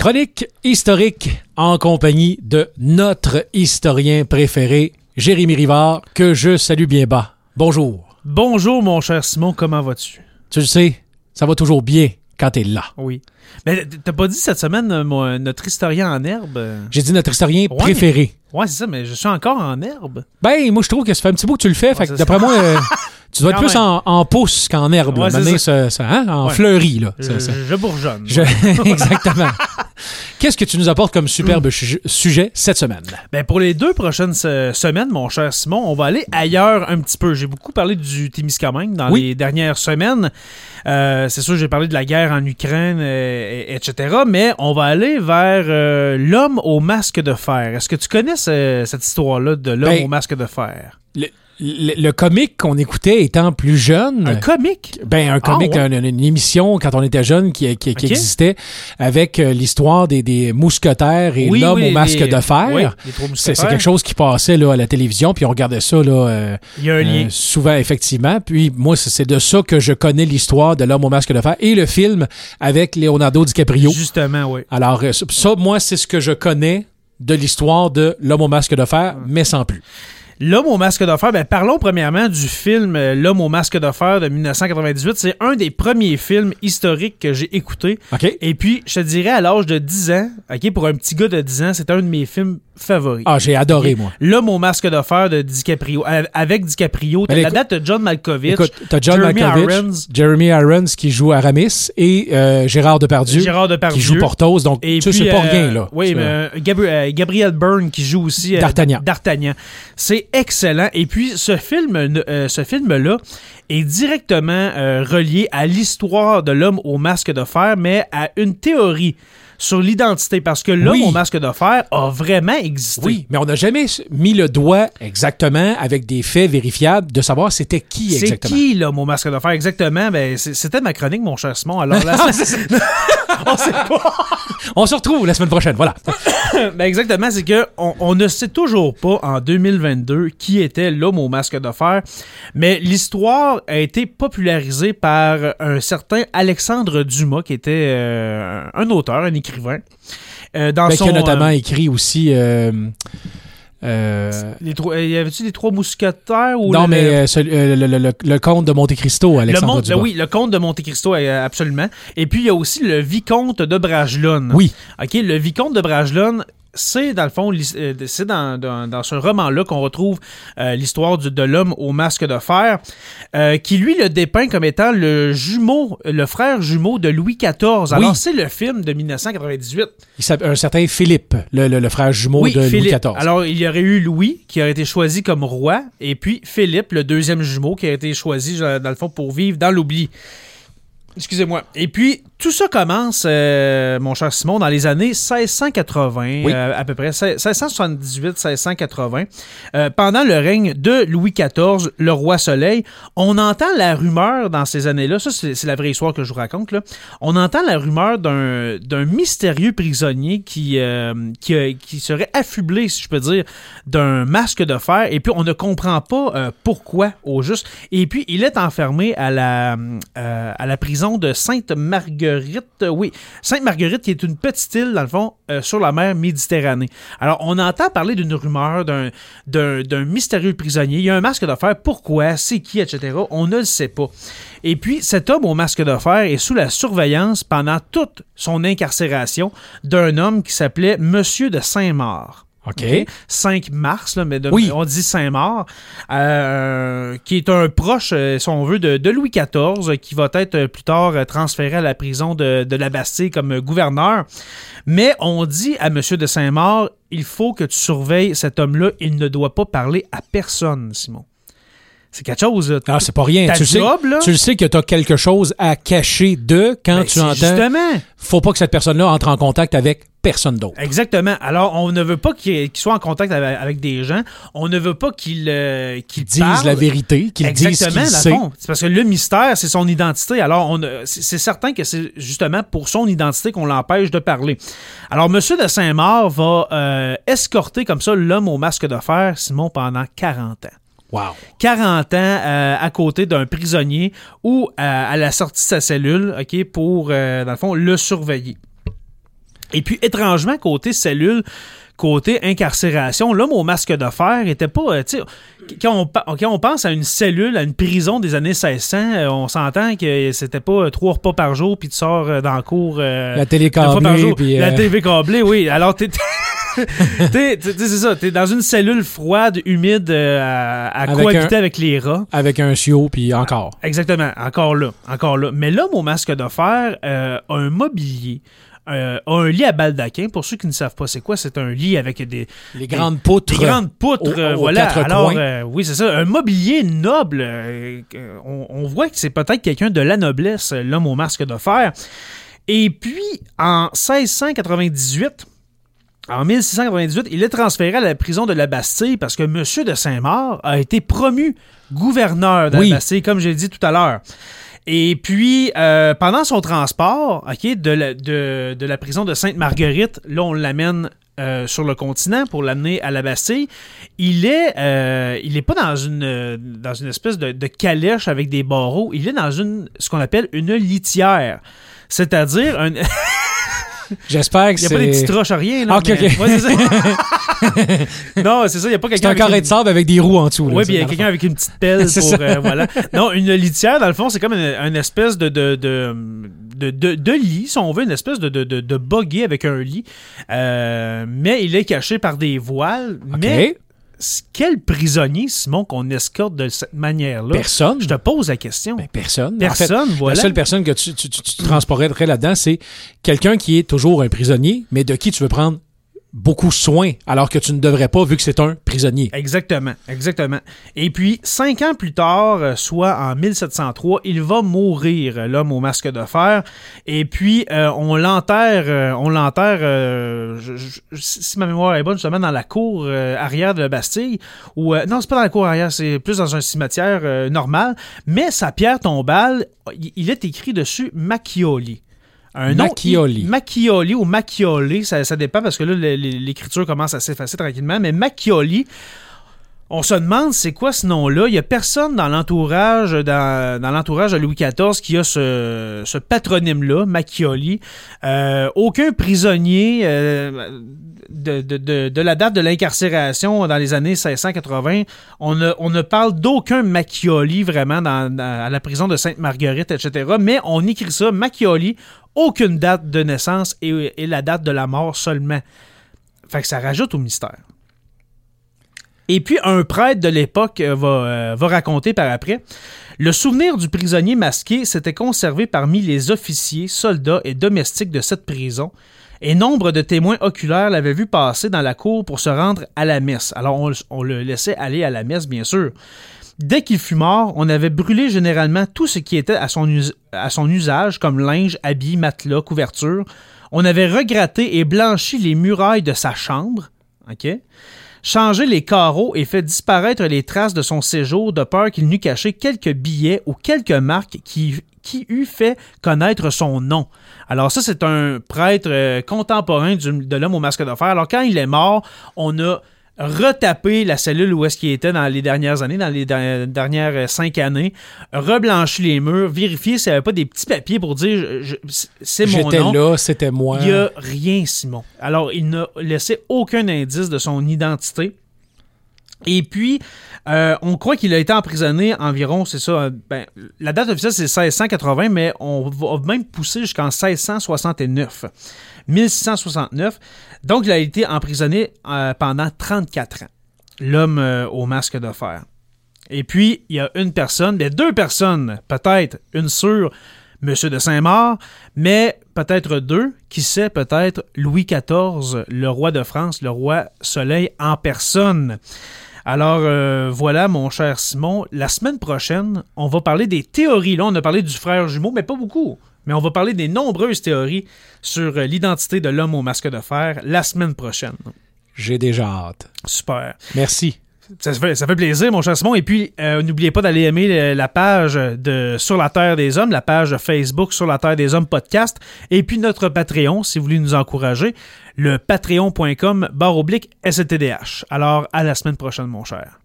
Chronique historique en compagnie de notre historien préféré, Jérémy Rivard, que je salue bien bas. Bonjour. Bonjour, mon cher Simon, comment vas-tu? Tu le sais, ça va toujours bien quand t'es là. Oui. Mais t'as pas dit cette semaine euh, mon- notre historien en herbe? J'ai dit notre historien Ouais. préféré. Ouais, c'est ça, mais je suis encore en herbe. Ben, moi, je trouve que ça fait un petit bout que tu le fais. fait que d'après moi, euh, tu dois être plus en, en pousse qu'en herbe. là. Ouais, Maintenant, ça. ça- ça, hein, En Ouais. fleurie, là. Je, bourgeonne. je- Exactement. Qu'est-ce que tu nous apportes comme superbe su- sujet cette semaine? Ben, pour les deux prochaines se- semaines, mon cher Simon, on va aller ailleurs un petit peu. J'ai beaucoup parlé du Témiscamingue dans Oui. les dernières semaines. Euh, c'est sûr, j'ai parlé de la guerre en Ukraine, euh, et- etc. Mais on va aller vers euh, l'homme au masque de fer. Est-ce que tu connais ce- cette histoire-là de l'homme Ben, au masque de fer? Le, le- le comique qu'on écoutait étant plus jeune. Un comique? Ben, un comique, Ah, ouais? une, une émission quand on était jeune qui, qui- qui Ok. existait avec euh, l'histoire des, des mousquetaires et Oui, l'homme oui, au masque les- de fer. oui, c'est, quelque chose qui passait là, à la télévision, puis on regardait ça là, euh, Il y a un lien. euh, souvent, effectivement. Puis moi, c'est, de ça que je connais l'histoire de l'homme au masque de fer et le film avec Leonardo DiCaprio. Justement, oui. Alors, ça, ça, moi, c'est ce que je connais de l'histoire de l'homme au masque de fer, mais sans plus. L'homme au masque de fer, ben parlons premièrement du film euh, L'homme au masque de fer de 1998. C'est un des premiers films historiques que j'ai écouté. Et puis, je te dirais, à l'âge de 10 ans, ok, pour un petit gars de 10 ans, c'est un de mes films favoris. Ah, j'ai adoré, moi. L'homme au masque de fer de DiCaprio. Euh, Avec DiCaprio, t'as la date de John Malkovich, Écoute, t'as John Jeremy Malkovich, Irons. Jeremy Irons qui joue Aramis et euh, Gérard Depardieu Gérard Depardieu. qui joue Porthos. Donc, Et puis, c'est pas euh, rien, là. Oui, mais Gabri- Gabriel Byrne qui joue aussi D'Artagnan. D'Artagnan. C'est excellent. Et puis, ce film, euh, ce film-là est directement relié à l'histoire de l'homme au masque de fer, mais à une théorie sur l'identité, parce que l'homme Oui. au masque de fer a vraiment existé. Oui, mais on n'a jamais mis le doigt exactement avec des faits vérifiables de savoir c'était qui C'est exactement. qui l'homme au masque de fer? Exactement? Ben, c'est- c'était ma chronique, mon cher Simon. Alors là, on sait pas. On se retrouve la semaine prochaine, voilà. Ben exactement, c'est que on, on ne sait toujours pas en 2022 qui était l'homme au masque de fer, mais l'histoire a été popularisée par un certain Alexandre Dumas, qui était euh, un auteur, un écrivain. Euh, dans Ben, son, qui a notamment euh, écrit aussi... euh, les trois- euh, y avait-tu les trois mousquetaires ou non, le- mais euh, euh, le, le- le- le comte de Monte Cristo, le Alexandre monde, Dumas. oui, le comte de Monte Cristo, euh, absolument. Et puis il y a aussi le vicomte de Bragelonne. Oui, OK, le vicomte de Bragelonne, c'est dans le fond, euh, c'est dans, dans, dans ce roman-là qu'on retrouve euh, l'histoire de l'homme au masque de fer, euh, qui lui le dépeint comme étant le jumeau, le frère jumeau de Louis XIV. Alors Oui. c'est le film de 1998. il un certain Philippe, le, le- le frère jumeau oui, de Philippe. Louis XIV. Alors il y aurait eu Louis qui aurait été choisi comme roi, et puis Philippe, le deuxième jumeau, qui a été choisi dans le fond pour vivre dans l'oubli. Excusez-moi. Et puis, tout ça commence, euh, mon cher Simon, dans les années 1680, Oui. euh, à peu près, 1678-1680. Euh, pendant le règne de Louis XIV, le roi Soleil, on entend la rumeur dans ces années-là, ça c'est la vraie histoire que je vous raconte, là. on entend la rumeur d'un mystérieux prisonnier qui, qui, qui serait affublé, si je peux dire, d'un masque de fer, et puis on ne comprend pas pourquoi au juste. Et puis, il est enfermé à la, à la prison de Sainte-Marguerite. oui, Sainte-Marguerite, qui est une petite île, dans le fond, euh, sur la mer Méditerranée. Alors, on entend parler d'une rumeur d'un mystérieux prisonnier. Il y a un masque de fer. Pourquoi? C'est qui? Etc. On ne le sait pas. Et puis, cet homme au masque de fer est sous la surveillance pendant toute son incarcération d'un homme qui s'appelait Monsieur de Saint-Maur. OK. OK? 5 mars, là, mais de- Oui. on dit Saint-Maur, euh, qui est un proche, euh, si on veut, de, de Louis XIV, qui va être euh, plus tard transféré à la prison de, de la Bastille comme gouverneur. Mais on dit à M. de Saint-Maur, il faut que tu surveilles cet homme-là, il ne doit pas parler à personne, Simon. C'est quelque chose. là. Ah, c'est pas rien. Tu le sais, là? tu le sais que tu as quelque chose à cacher de quand Ben, tu entends. Justement. Faut pas que cette personne-là entre en contact avec personne d'autre. Exactement. Alors, on ne veut pas qu'il qu'il soit en contact avec, avec des gens. On ne veut pas qu'il euh, qu'il parle. la vérité, qu'ils disent ce le sait. C'est parce que le mystère, c'est son identité. Alors, c'est c'est certain que c'est justement pour son identité qu'on l'empêche de parler. Alors, Monsieur de Saint-Maur va euh, escorter comme ça l'homme au masque de fer, Simon, pendant 40 ans. Wow. 40 ans euh, à côté d'un prisonnier ou euh, à la sortie de sa cellule, OK, pour, euh, dans le fond, le surveiller. Et puis, étrangement, côté cellule, côté incarcération, l'homme au masque de fer était pas. euh, quand on, quand on pense à une cellule, à une prison des années 1600, euh, on s'entend que c'était pas euh, trois repas par jour, puis tu sors dans le cours. euh, La télé câblée, jour. puis, La TV câblée, oui. Alors, t'es. t'es- t'es- c'est ça, t'es dans une cellule froide, humide, euh, à, à Avec cohabiter un- avec les rats. avec un chiot, puis encore. Exactement, encore là, encore là. Mais l'homme au masque de fer euh, a un mobilier, euh, a un lit à baldaquin. Pour ceux qui ne savent pas c'est quoi, c'est un lit avec des, Les grandes poutres. des grandes poutres. aux- euh, aux voilà. quatre Alors, coins. euh, oui, c'est ça. Un mobilier noble. on, on voit que c'est peut-être quelqu'un de la noblesse, l'homme au masque de fer. Et puis, en 1698, en 1698, il est transféré à la prison de la Bastille parce que M. de Saint-Maur a été promu gouverneur de Oui. la Bastille, comme j'ai dit tout à l'heure. Et puis, euh, pendant son transport ok, de, la, de, de la prison de Sainte-Marguerite, là, on l'amène euh, sur le continent pour l'amener à la Bastille. Il est, euh, il est pas dans une, dans une espèce de, de calèche avec des barreaux. Il est dans une, ce qu'on appelle une litière. C'est-à-dire un. J'espère que Il n'y a pas des c'est. petites roches à rien. Là, Ok, mais- ok. Ouais, c'est ça. non, c'est ça. Il n'y a pas C'est quelqu'un. un avec carré une- de sable avec des roues en dessous. Oui, puis il y a quelqu'un avec une petite pelle C'est pour. euh, voilà. Non, une litière, dans le fond, c'est comme une, une espèce de de, de, de, de- lit, si on veut, une espèce de, de, de, de buggy avec un lit. Euh, mais il est caché par des voiles. Mais quel prisonnier, Simon, qu'on escorte de cette manière-là? Personne. Je te pose la question. Ben, personne. En Personne, fait, voilà. La seule personne que tu, tu, tu, tu transporterais là-dedans, c'est quelqu'un qui est toujours un prisonnier, mais de qui tu veux prendre beaucoup soin, alors que tu ne devrais pas, vu que c'est un prisonnier. Exactement, exactement. Et puis, cinq ans plus tard, euh, soit en 1703, il va mourir, euh, l'homme au masque de fer. Et puis, euh, on l'enterre, on l'enterre, si ma mémoire est bonne, justement, dans la cour arrière de la Bastille. Ou non, c'est pas dans la cour arrière, c'est plus dans un cimetière normal. Mais sa pierre tombale, il, est écrit dessus Macchioli. Un nom- Macchioli. Macchioli ou Macchioli, ça, ça dépend parce que là, l'écriture commence à s'effacer tranquillement, mais Macchioli, on se demande c'est quoi ce nom-là. Il n'y a personne dans l'entourage dans, dans l'entourage de Louis XIV qui a ce, ce patronyme-là, Macchioli. Euh, aucun prisonnier euh, de, de- de- de la date de l'incarcération dans les années 1680, on ne, on ne parle d'aucun Macchioli vraiment dans, dans- à la prison de Sainte-Marguerite, etc. Mais on écrit ça, Macchioli, aucune date de naissance et, la date de la mort seulement. Fait que ça rajoute au mystère. Et puis, un prêtre de l'époque euh, va, euh, va raconter par après Le souvenir du prisonnier masqué s'était conservé parmi les officiers, soldats et domestiques de cette prison, et nombre de témoins oculaires l'avaient vu passer dans la cour pour se rendre à la messe. Alors, on le laissait aller à la messe, bien sûr. Dès qu'il fut mort, on avait brûlé généralement tout ce qui était à son, usage, comme linge, habits, matelas, couverture. On avait regratté et blanchi les murailles de sa chambre. OK? changé les carreaux et fait disparaître les traces de son séjour de peur qu'il n'eût caché quelques billets ou quelques marques qui, qui eût fait connaître son nom. Alors ça, c'est un prêtre euh, contemporain de l'homme au masque de fer. Alors quand il est mort, on a retapé la cellule où est-ce qu'il était dans les dernières années, dans les der- dernières euh, cinq années, reblanchi les murs, vérifié s'il n'y avait pas des petits papiers pour dire c'est mon J'étais nom. là, c'était moi. Il n'y a rien, Simon. Alors, il n'a laissé aucun indice de son identité. Et puis, euh, on croit qu'il a été emprisonné environ, c'est ça, ben, la date officielle c'est 1680, mais on va même pousser jusqu'en 1669. 1669. Donc, il a été emprisonné euh, pendant 34 ans. L'homme euh, au masque de fer. Et puis, il y a une personne, ben, deux personnes, peut-être, une sûre, Monsieur de Saint-Maur, mais peut-être deux, qui sait, peut-être Louis XIV, le roi de France, le roi Soleil en personne. Alors euh, voilà, mon cher Simon, la semaine prochaine, on va parler des théories. Là, on a parlé du frère jumeau, mais pas beaucoup. Mais on va parler des nombreuses théories sur euh, l'identité de l'homme au masque de fer la semaine prochaine. J'ai déjà hâte. Super. Merci. Ça fait, ça plaisir, mon cher Simon. Et puis, euh, n'oubliez pas d'aller aimer le- la page de Sur la Terre des Hommes, la page Facebook Sur la Terre des Hommes podcast, et puis notre Patreon, si vous voulez nous encourager, le patreon.com barre oblique STDH. Alors, à la semaine prochaine, mon cher.